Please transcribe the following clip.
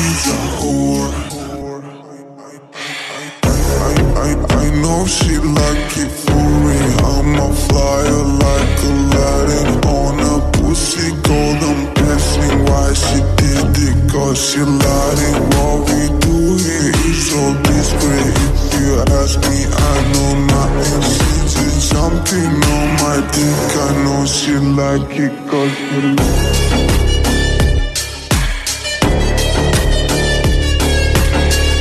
she's a whore. I, I, I know she like it for me. I'm a flyer like Aladdin on a pussy golden passing. Why she did it? Cause she lied. And what we do here is so discreet. If you ask me, I know nothing. She did something on my dick. I know she like it cause she like it.